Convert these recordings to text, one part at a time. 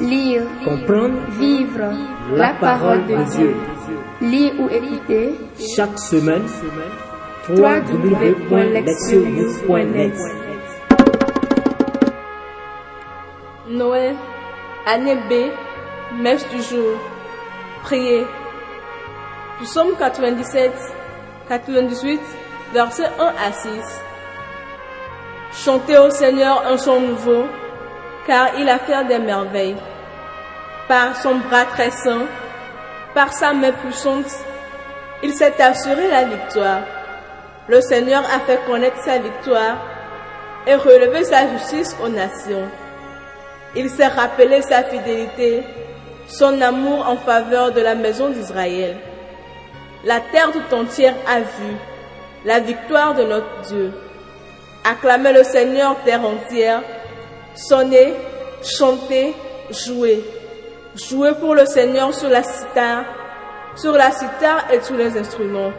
Lire, Comprendre vivre la parole de Dieu. Lire ou écouter chaque semaine Noël, année B, messe du jour. Priez. Psaume 97, 98, versets 1 à 6. Chantez au Seigneur un chant nouveau, car il a fait des merveilles. Par son bras très saint, par sa main puissante, il s'est assuré la victoire. Le Seigneur a fait connaître sa victoire et relevé sa justice aux nations. Il s'est rappelé sa fidélité, son amour en faveur de la maison d'Israël. La terre tout entière a vu la victoire de notre Dieu. Acclamez le Seigneur terre entière, sonnez, chantez, jouez. Jouez pour le Seigneur sur la cithare, sur la cithare et tous les instruments.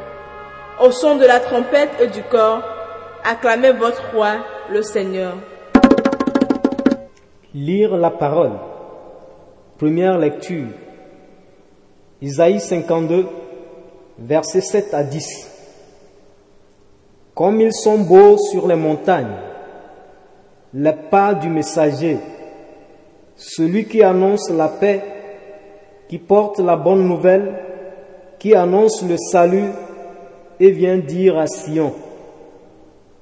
Au son de la trompette et du corps, acclamez votre roi, le Seigneur. Lire la parole. Première lecture. Isaïe 52, versets 7 à 10. Comme ils sont beaux sur les montagnes, les pas du messager, celui qui annonce la paix, qui porte la bonne nouvelle, qui annonce le salut et vient dire à Sion,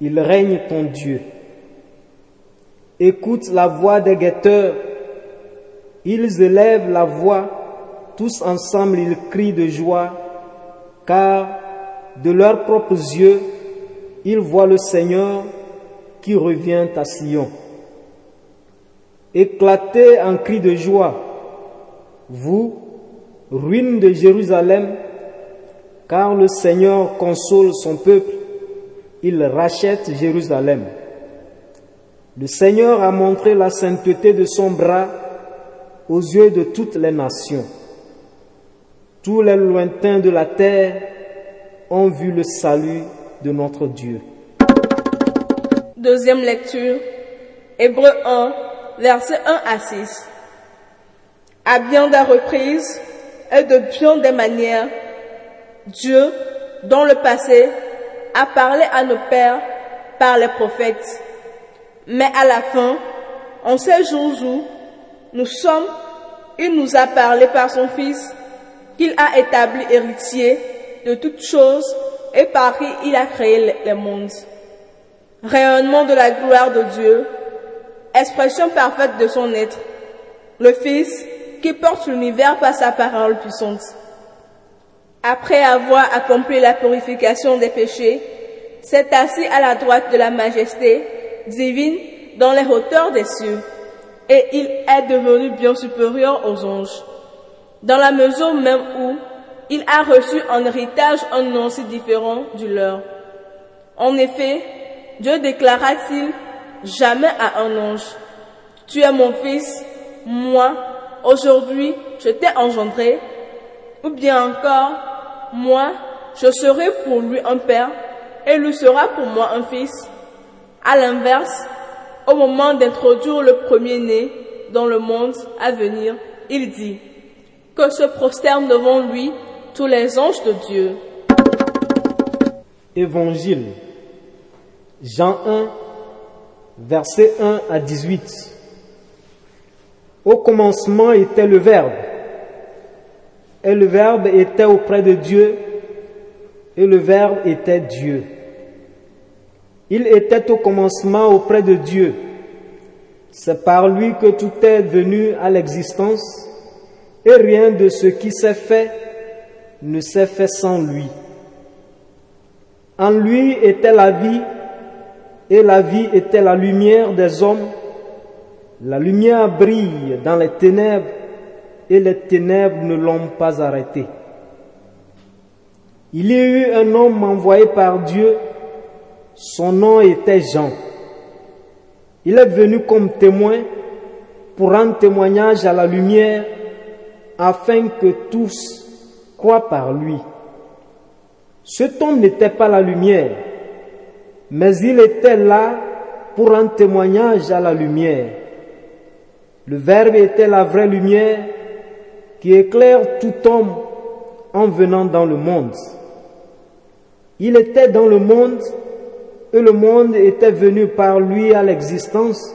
il règne ton Dieu. Écoute la voix des guetteurs, ils élèvent la voix, tous ensemble ils crient de joie, car de leurs propres yeux, ils voient le Seigneur qui revient à Sion. Éclatez en cris de joie, vous, ruines de Jérusalem, car le Seigneur console son peuple, il rachète Jérusalem. Le Seigneur a montré la sainteté de son bras aux yeux de toutes les nations. Tous les lointains de la terre ont vu le salut de notre Dieu. Deuxième lecture, Hébreu 1, versets 1 à 6. À bien des reprises et de bien des manières, Dieu, dans le passé, a parlé à nos pères par les prophètes. Mais à la fin, en ces jours où nous sommes, il nous a parlé par son Fils, qu'il a établi héritier de toutes choses et par qui il a créé les mondes. Rayonnement de la gloire de Dieu, expression parfaite de son être, le Fils qui porte l'univers par sa parole puissante. Après avoir accompli la purification des péchés, s'est assis à la droite de la majesté divine dans les hauteurs des cieux, et il est devenu bien supérieur aux anges, dans la mesure même où il a reçu en héritage un nom si différent du leur. En effet, Dieu déclara-t-il jamais à un ange, Tu es mon fils, moi, aujourd'hui, je t'ai engendré, ou bien encore, moi, je serai pour lui un père, et lui sera pour moi un fils. À l'inverse, au moment d'introduire le premier-né dans le monde à venir, il dit que se prosternent devant lui tous les anges de Dieu. Évangile. Jean 1, versets 1 à 18. Au commencement était le Verbe, et le Verbe était auprès de Dieu, et le Verbe était Dieu. Il était au commencement auprès de Dieu. C'est par lui que tout est venu à l'existence, et rien de ce qui s'est fait ne s'est fait sans lui. En lui était la vie, et la vie était la lumière des hommes. La lumière brille dans les ténèbres, et les ténèbres ne l'ont pas arrêté. Il y a eu un homme envoyé par Dieu, son nom était Jean. Il est venu comme témoin pour rendre témoignage à la lumière afin que tous croient par lui. Cet homme n'était pas la lumière, mais il était là pour rendre témoignage à la lumière. Le Verbe était la vraie lumière qui éclaire tout homme en venant dans le monde. Il était dans le monde et le monde était venu par lui à l'existence,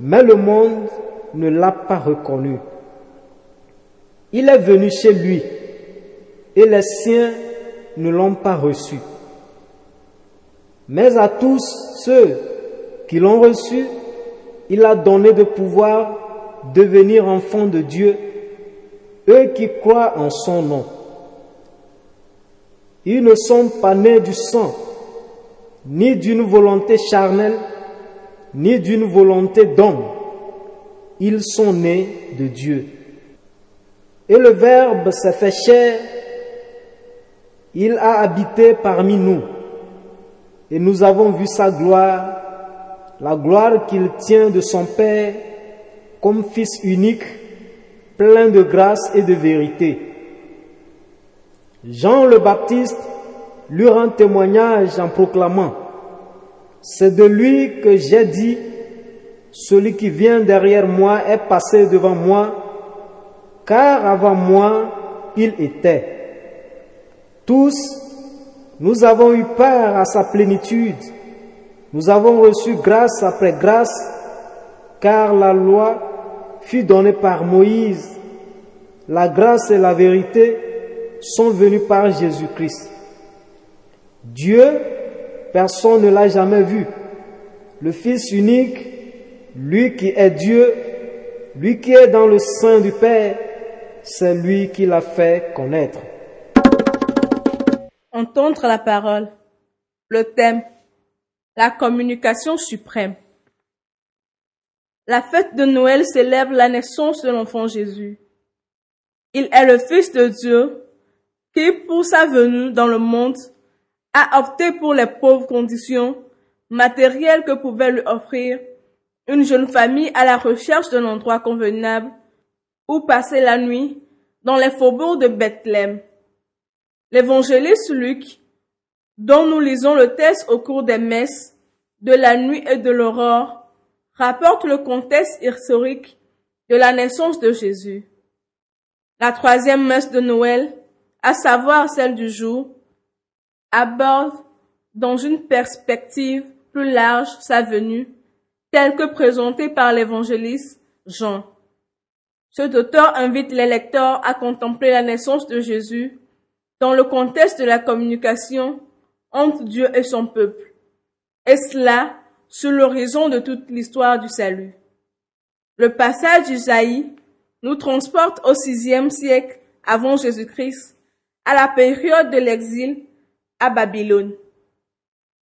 mais le monde ne l'a pas reconnu. Il est venu chez lui et les siens ne l'ont pas reçu. Mais à tous ceux qui l'ont reçu, il a donné de pouvoir devenir enfants de Dieu, eux qui croient en son nom. Ils ne sont pas nés du sang, ni d'une volonté charnelle, ni d'une volonté d'homme. Ils sont nés de Dieu. Et le Verbe s'est fait chair, il a habité parmi nous, et nous avons vu sa gloire, la gloire qu'il tient de son Père comme Fils unique, plein de grâce et de vérité. Jean le Baptiste lui rend témoignage en proclamant, C'est de lui que j'ai dit, celui qui vient derrière moi est passé devant moi, car avant moi il était. Tous, nous avons eu part à sa plénitude, nous avons reçu grâce après grâce, car la loi fut donnée par Moïse, la grâce et la vérité sont venues par Jésus-Christ. Dieu, personne ne l'a jamais vu. Le Fils unique, lui qui est Dieu, lui qui est dans le sein du Père, c'est lui qui l'a fait connaître. Entendre la parole. Le thème. La communication suprême. La fête de Noël célèbre la naissance de l'enfant Jésus. Il est le Fils de Dieu qui, pour sa venue dans le monde, a opté pour les pauvres conditions matérielles que pouvait lui offrir une jeune famille à la recherche d'un endroit convenable où passer la nuit dans les faubourgs de Bethléem. L'évangéliste Luc, dont nous lisons le texte au cours des messes de la nuit et de l'aurore, rapporte le contexte historique de la naissance de Jésus. La troisième messe de Noël, à savoir celle du jour, aborde dans une perspective plus large sa venue, telle que présentée par l'évangéliste Jean. Cet auteur invite les lecteurs à contempler la naissance de Jésus dans le contexte de la communication entre Dieu et son peuple, et cela sur l'horizon de toute l'histoire du salut? Le passage d'Isaïe nous transporte au sixième siècle avant Jésus-Christ, à la période de l'exil à Babylone.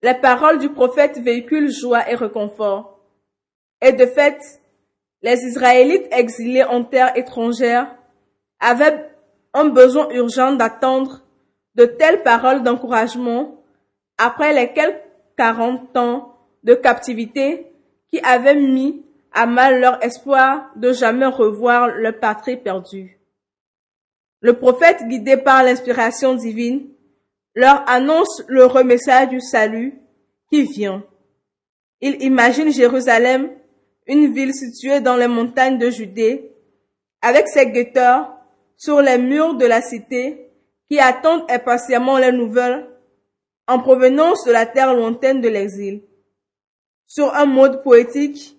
Les paroles du prophète véhiculent joie et réconfort. Et de fait, les Israélites exilés en terre étrangère avaient un besoin urgent d'attendre de telles paroles d'encouragement après les quelques quarante ans de captivité qui avaient mis à mal leur espoir de jamais revoir leur patrie perdue. Le prophète, guidé par l'inspiration divine, leur annonce le remessage du salut qui vient. Il imagine Jérusalem une ville située dans les montagnes de Judée, avec ses guetteurs sur les murs de la cité qui attendent impatiemment les nouvelles en provenance de la terre lointaine de l'exil. Sur un mode poétique,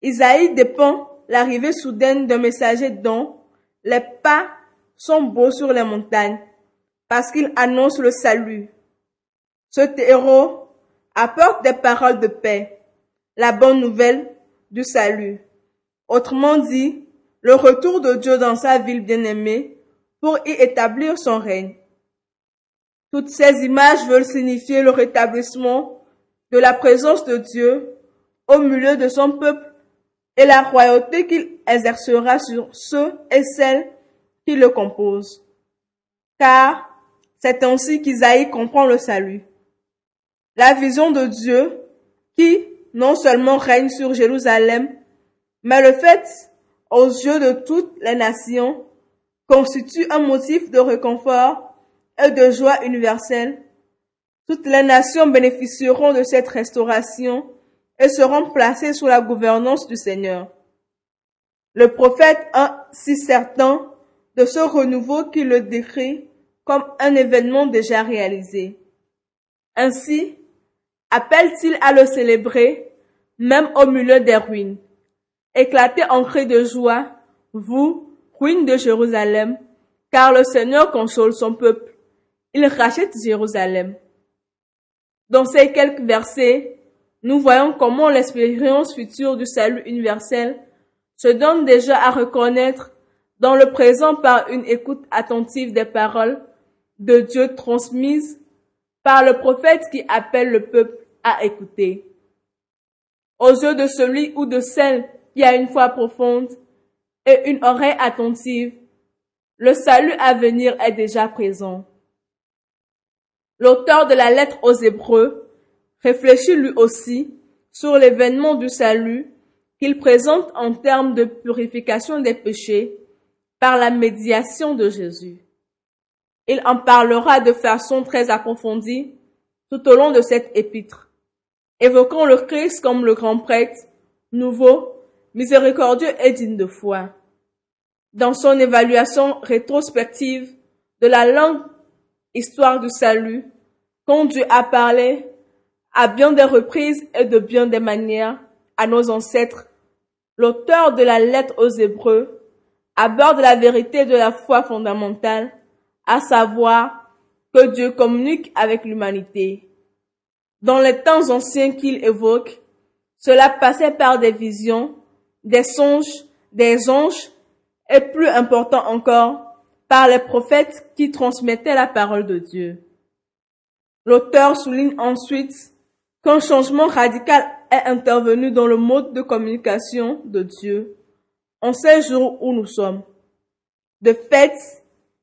Isaïe dépend l'arrivée soudaine d'un messager dont les pas sont beaux sur les montagnes, parce qu'il annonce le salut. Ce héros apporte des paroles de paix, la bonne nouvelle du salut. Autrement dit, le retour de Dieu dans sa ville bien-aimée pour y établir son règne. Toutes ces images veulent signifier le rétablissement de la présence de Dieu au milieu de son peuple et la royauté qu'il exercera sur ceux et celles qui le composent. Car c'est ainsi qu'Isaïe comprend le salut. La vision de Dieu qui, non seulement règne sur Jérusalem, mais le fait, aux yeux de toutes les nations, constitue un motif de réconfort et de joie universelle. Toutes les nations bénéficieront de cette restauration et seront placées sous la gouvernance du Seigneur. Le prophète est si certain de ce renouveau qu'il le décrit comme un événement déjà réalisé. Ainsi, appelle-t-il à le célébrer, même au milieu des ruines. Éclatez en cris de joie, vous, ruines de Jérusalem, car le Seigneur console son peuple. Il rachète Jérusalem. Dans ces quelques versets, nous voyons comment l'expérience future du salut universel se donne déjà à reconnaître dans le présent par une écoute attentive des paroles de Dieu transmises par le prophète qui appelle le peuple à écouter. Aux yeux de celui ou de celle qui a une foi profonde et une oreille attentive, le salut à venir est déjà présent. L'auteur de la lettre aux Hébreux réfléchit lui aussi sur l'événement du salut qu'il présente en termes de purification des péchés par la médiation de Jésus. Il en parlera de façon très approfondie tout au long de cette épître, évoquant le Christ comme le grand prêtre, nouveau, miséricordieux et digne de foi. Dans son évaluation rétrospective de la longue histoire du salut, quand Dieu a parlé à bien des reprises et de bien des manières à nos ancêtres, l'auteur de la lettre aux Hébreux aborde la vérité de la foi fondamentale à savoir que Dieu communique avec l'humanité. Dans les temps anciens qu'il évoque, cela passait par des visions, des songes, des anges, et plus important encore, par les prophètes qui transmettaient la parole de Dieu. L'auteur souligne ensuite qu'un changement radical est intervenu dans le mode de communication de Dieu en ces jours où nous sommes. De fait,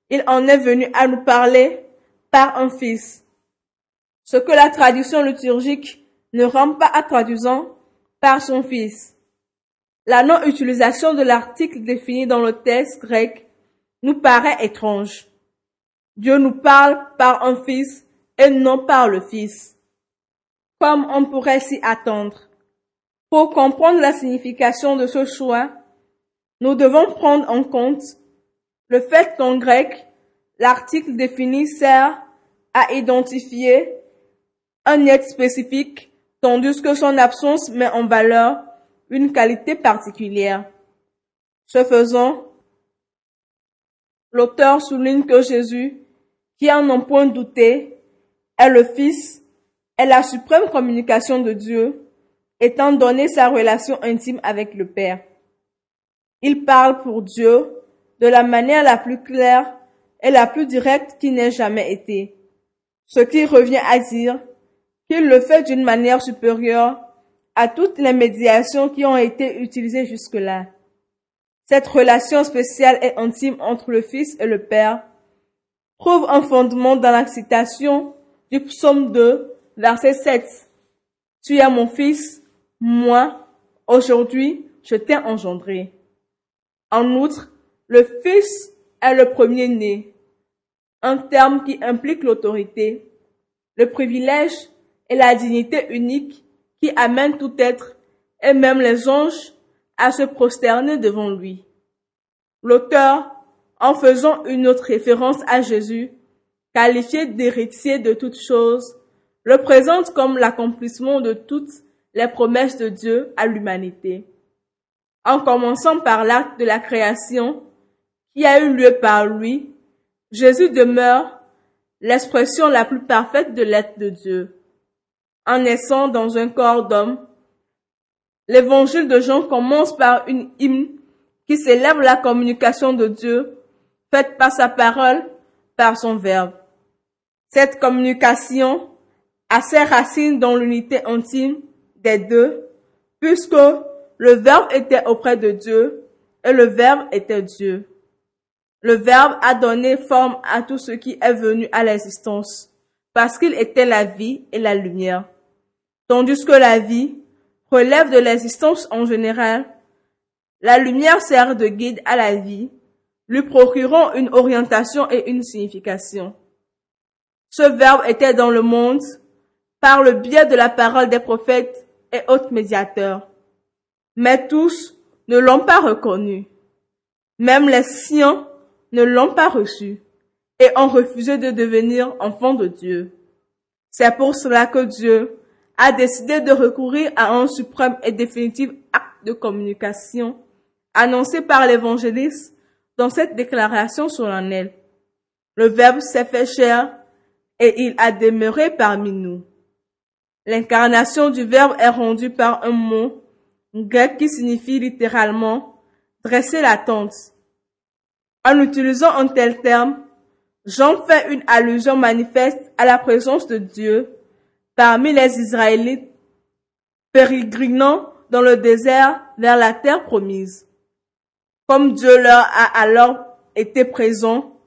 il en est venu à nous parler par un fils. Ce que la tradition liturgique ne rend pas à traduisant par son fils. La non-utilisation de l'article défini dans le texte grec nous paraît étrange. Dieu nous parle par un fils et non par le fils. Comme on pourrait s'y attendre. Pour comprendre la signification de ce choix, nous devons prendre en compte le fait qu'en grec, l'article défini sert à identifier un être spécifique, tandis que son absence met en valeur une qualité particulière. Ce faisant, l'auteur souligne que Jésus, qui en un point douté, est le Fils, est la suprême communication de Dieu, étant donné sa relation intime avec le Père. Il parle pour Dieu de la manière la plus claire et la plus directe qui n'ait jamais été. Ce qui revient à dire qu'il le fait d'une manière supérieure à toutes les médiations qui ont été utilisées jusque-là. Cette relation spéciale et intime entre le Fils et le Père trouve un fondement dans la citation du psaume 2, verset 7. Tu es mon Fils, moi, aujourd'hui, je t'ai engendré. En outre, le Fils est le premier-né, un terme qui implique l'autorité, le privilège et la dignité unique qui amène tout être, et même les anges, à se prosterner devant lui. L'auteur, en faisant une autre référence à Jésus, qualifié d'héritier de toutes choses, le présente comme l'accomplissement de toutes les promesses de Dieu à l'humanité. En commençant par l'acte de la création, qui a eu lieu par lui, Jésus demeure l'expression la plus parfaite de l'être de Dieu. En naissant dans un corps d'homme, l'évangile de Jean commence par une hymne qui célèbre la communication de Dieu faite par sa parole, par son verbe. Cette communication a ses racines dans l'unité intime des deux, puisque le verbe était auprès de Dieu et le verbe était Dieu. Le Verbe a donné forme à tout ce qui est venu à l'existence, parce qu'il était la vie et la lumière. Tandis que la vie relève de l'existence en général, la lumière sert de guide à la vie, lui procurant une orientation et une signification. Ce Verbe était dans le monde par le biais de la parole des prophètes et autres médiateurs. Mais tous ne l'ont pas reconnu. Même les siens ne l'ont pas reçu et ont refusé de devenir enfants de Dieu. C'est pour cela que Dieu a décidé de recourir à un suprême et définitif acte de communication annoncé par l'évangéliste dans cette déclaration solennelle. Le Verbe s'est fait chair et il a demeuré parmi nous. L'incarnation du Verbe est rendue par un mot grec qui signifie littéralement dresser la tente. En utilisant un tel terme, Jean fait une allusion manifeste à la présence de Dieu parmi les Israélites pérégrinant dans le désert vers la terre promise. Comme Dieu leur a alors été présent,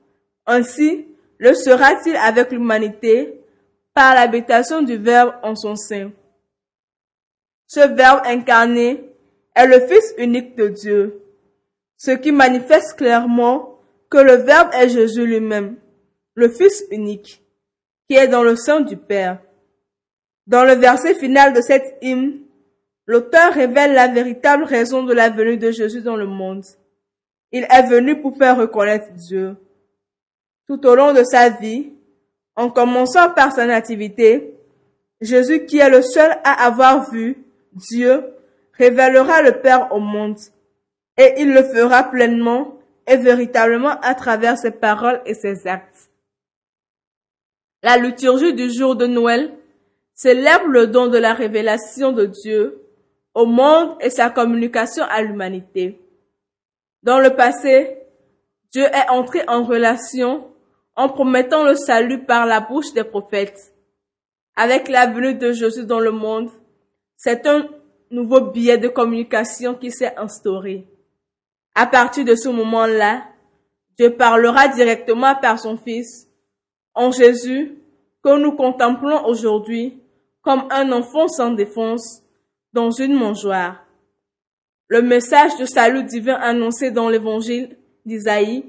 ainsi le sera-t-il avec l'humanité par l'habitation du Verbe en son sein. Ce Verbe incarné est le Fils unique de Dieu, ce qui manifeste clairement que le Verbe est Jésus lui-même, le Fils unique, qui est dans le sein du Père. Dans le verset final de cette hymne, l'auteur révèle la véritable raison de la venue de Jésus dans le monde. Il est venu pour faire reconnaître Dieu. Tout au long de sa vie, en commençant par sa nativité, Jésus qui est le seul à avoir vu Dieu révélera le Père au monde et il le fera pleinement et véritablement à travers ses paroles et ses actes. La liturgie du jour de Noël célèbre le don de la révélation de Dieu au monde et sa communication à l'humanité. Dans le passé, Dieu est entré en relation en promettant le salut par la bouche des prophètes. Avec la venue de Jésus dans le monde, c'est un nouveau biais de communication qui s'est instauré. À partir de ce moment-là, Dieu parlera directement par son Fils, en Jésus, que nous contemplons aujourd'hui comme un enfant sans défense dans une mangeoire. Le message de salut divin annoncé dans l'évangile d'Isaïe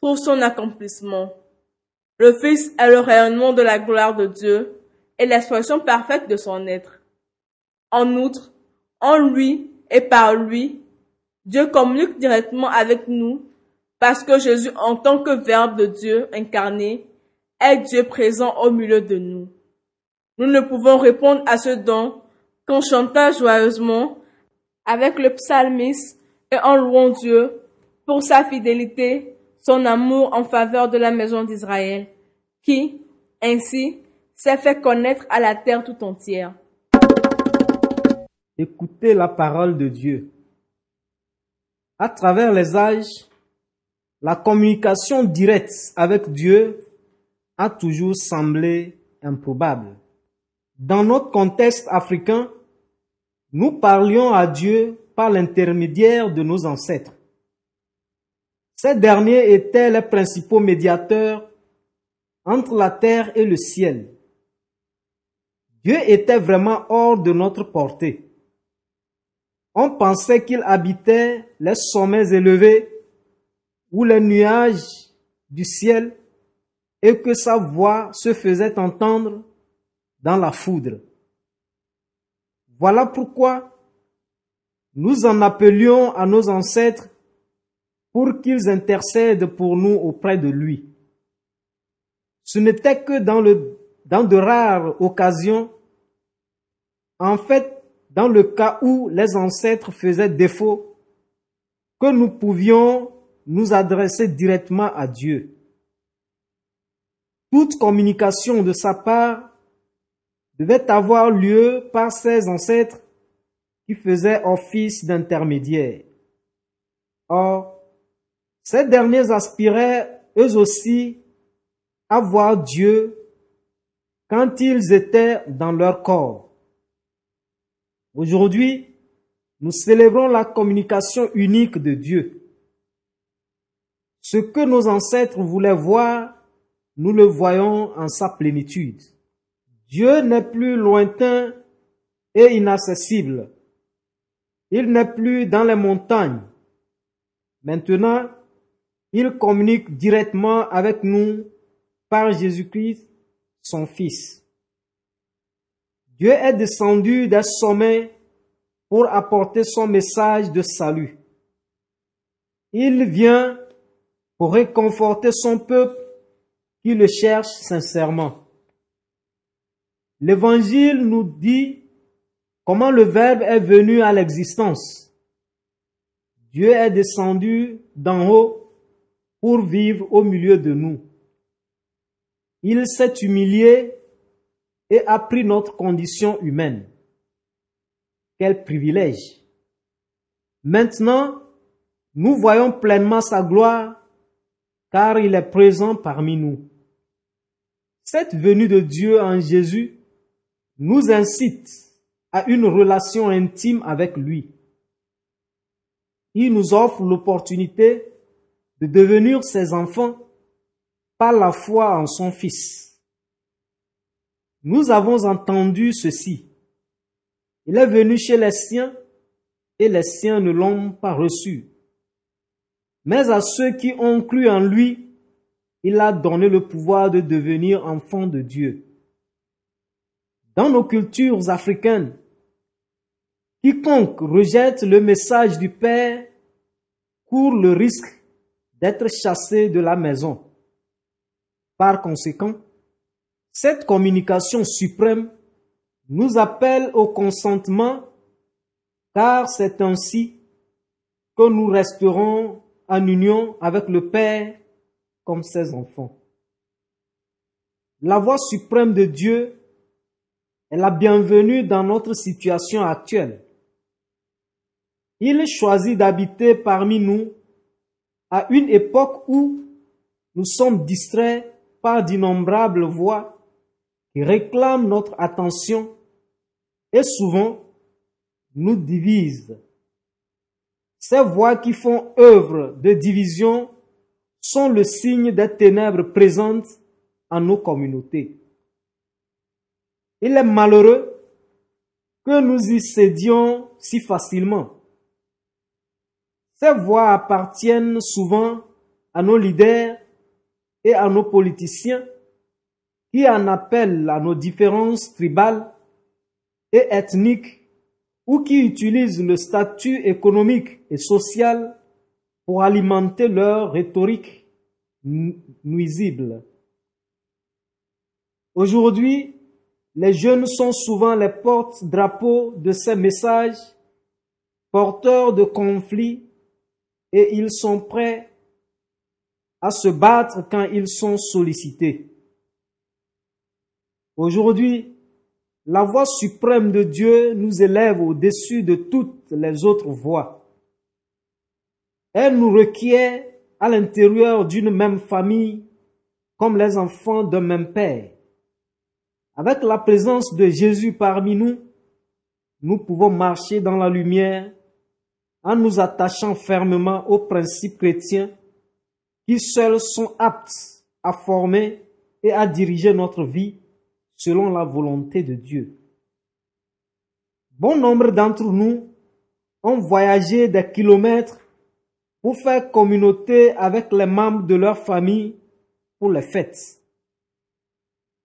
pour son accomplissement. Le Fils est le rayonnement de la gloire de Dieu et l'expression parfaite de son être. En outre, en lui et par lui, Dieu communique directement avec nous parce que Jésus en tant que Verbe de Dieu incarné est Dieu présent au milieu de nous. Nous ne pouvons répondre à ce don qu'en chantant joyeusement avec le psalmiste et en louant Dieu pour sa fidélité, son amour en faveur de la maison d'Israël, qui, ainsi, s'est fait connaître à la terre tout entière. Écoutez la parole de Dieu. À travers les âges, la communication directe avec Dieu a toujours semblé improbable. Dans notre contexte africain, nous parlions à Dieu par l'intermédiaire de nos ancêtres. Ces derniers étaient les principaux médiateurs entre la terre et le ciel. Dieu était vraiment hors de notre portée. On pensait qu'il habitait les sommets élevés ou les nuages du ciel et que sa voix se faisait entendre dans la foudre. Voilà pourquoi nous en appelions à nos ancêtres pour qu'ils intercèdent pour nous auprès de lui. Ce n'était que dans, le, dans de rares occasions, en fait, dans le cas où les ancêtres faisaient défaut, que nous pouvions nous adresser directement à Dieu. Toute communication de sa part devait avoir lieu par ses ancêtres qui faisaient office d'intermédiaire. Or, ces derniers aspiraient eux aussi à voir Dieu quand ils étaient dans leur corps. Aujourd'hui, nous célébrons la communication unique de Dieu. Ce que nos ancêtres voulaient voir, nous le voyons en sa plénitude. Dieu n'est plus lointain et inaccessible. Il n'est plus dans les montagnes. Maintenant, il communique directement avec nous par Jésus-Christ, son Fils. Dieu est descendu des sommets pour apporter son message de salut. Il vient pour réconforter son peuple qui le cherche sincèrement. L'évangile nous dit comment le Verbe est venu à l'existence. Dieu est descendu d'en haut pour vivre au milieu de nous. Il s'est humilié et a pris notre condition humaine. Quel privilège. Maintenant, nous voyons pleinement sa gloire car il est présent parmi nous. Cette venue de Dieu en Jésus nous incite à une relation intime avec lui. Il nous offre l'opportunité de devenir ses enfants par la foi en son Fils. Nous avons entendu ceci. Il est venu chez les siens et les siens ne l'ont pas reçu. Mais à ceux qui ont cru en lui, il a donné le pouvoir de devenir enfants de Dieu. Dans nos cultures africaines, quiconque rejette le message du Père court le risque d'être chassé de la maison. Par conséquent, cette communication suprême nous appelle au consentement car c'est ainsi que nous resterons en union avec le Père comme ses enfants. La voix suprême de Dieu est la bienvenue dans notre situation actuelle. Il choisit d'habiter parmi nous à une époque où nous sommes distraits par d'innombrables voix qui réclament notre attention et souvent nous divisent ces voix qui font œuvre de division sont le signe des ténèbres présentes en nos communautés. Il est malheureux que nous y cédions si facilement. Ces voix appartiennent souvent à nos leaders et à nos politiciens qui en appellent à nos différences tribales et ethniques ou qui utilisent le statut économique et social pour alimenter leur rhétorique nuisible. Aujourd'hui, les jeunes sont souvent les porte-drapeaux de ces messages, porteurs de conflits, et ils sont prêts à se battre quand ils sont sollicités. Aujourd'hui, la voix suprême de Dieu nous élève au-dessus de toutes les autres voix. Elle nous requiert à l'intérieur d'une même famille comme les enfants d'un même Père. Avec la présence de Jésus parmi nous, nous pouvons marcher dans la lumière en nous attachant fermement aux principes chrétiens qui seuls sont aptes à former et à diriger notre vie selon la volonté de Dieu. Bon nombre d'entre nous ont voyagé des kilomètres pour faire communauté avec les membres de leur famille pour les fêtes.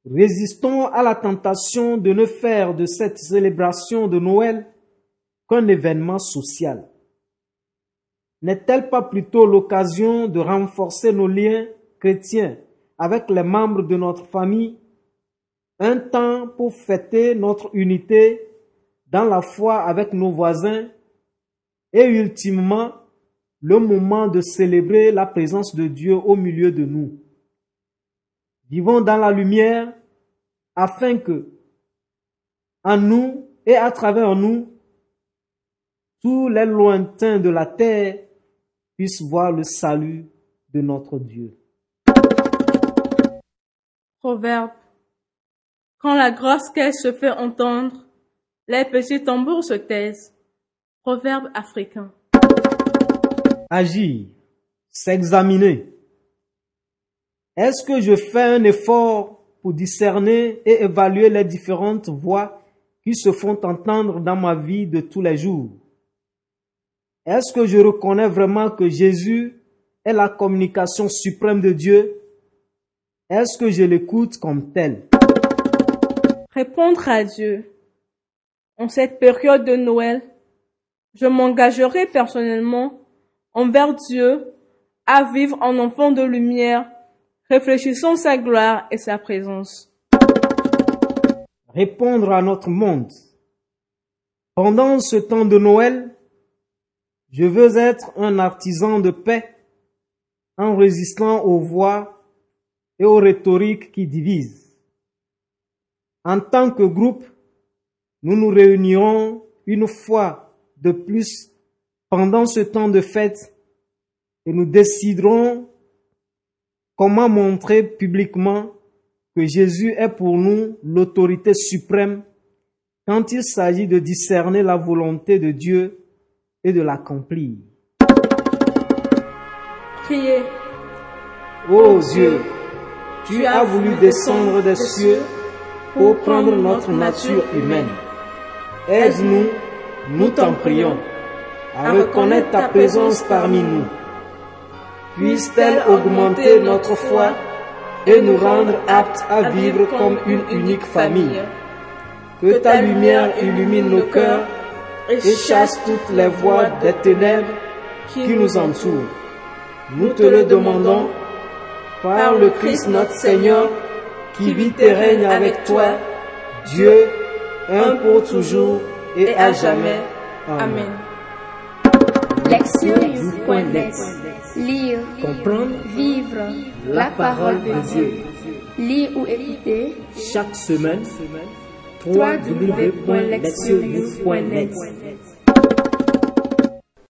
Résistons à la tentation de ne faire de cette célébration de Noël qu'un événement social. N'est-elle pas plutôt l'occasion de renforcer nos liens chrétiens avec les membres de notre famille? Un temps pour fêter notre unité dans la foi avec nos voisins et ultimement le moment de célébrer la présence de Dieu au milieu de nous. Vivons dans la lumière afin que, en nous et à travers nous, tous les lointains de la terre puissent voir le salut de notre Dieu. Proverbe quand la grosse caisse se fait entendre, les petits tambours se taisent. Proverbe africain. Agir, s'examiner. Est-ce que je fais un effort pour discerner et évaluer les différentes voix qui se font entendre dans ma vie de tous les jours? Est-ce que je reconnais vraiment que Jésus est la communication suprême de Dieu? Est-ce que je l'écoute comme tel? Répondre à Dieu. En cette période de Noël, je m'engagerai personnellement envers Dieu, à vivre en enfant de lumière, réfléchissons sa gloire et sa présence. Répondre à notre monde. Pendant ce temps de Noël, je veux être un artisan de paix en résistant aux voix et aux rhétoriques qui divisent. En tant que groupe, nous nous réunirons une fois de plus pendant ce temps de fête et nous déciderons comment montrer publiquement que Jésus est pour nous l'autorité suprême quand il s'agit de discerner la volonté de Dieu et de l'accomplir. Priez. Ô Dieu, tu as voulu descendre des cieux pour prendre notre nature humaine. Aide-nous, nous t'en prions, à reconnaître ta présence parmi nous. Puisse-t-elle augmenter notre foi et nous rendre aptes à vivre comme une unique famille. Que ta lumière illumine nos cœurs et chasse toutes les voies des ténèbres qui nous entourent. Nous te le demandons par le Christ notre Seigneur qui vit et règne avec toi, Dieu, un pour toujours et à jamais. Amen. Lire, Comprendre, vivre la parole de Dieu. Lire ou écouter Chaque semaine, www.lectionnews.net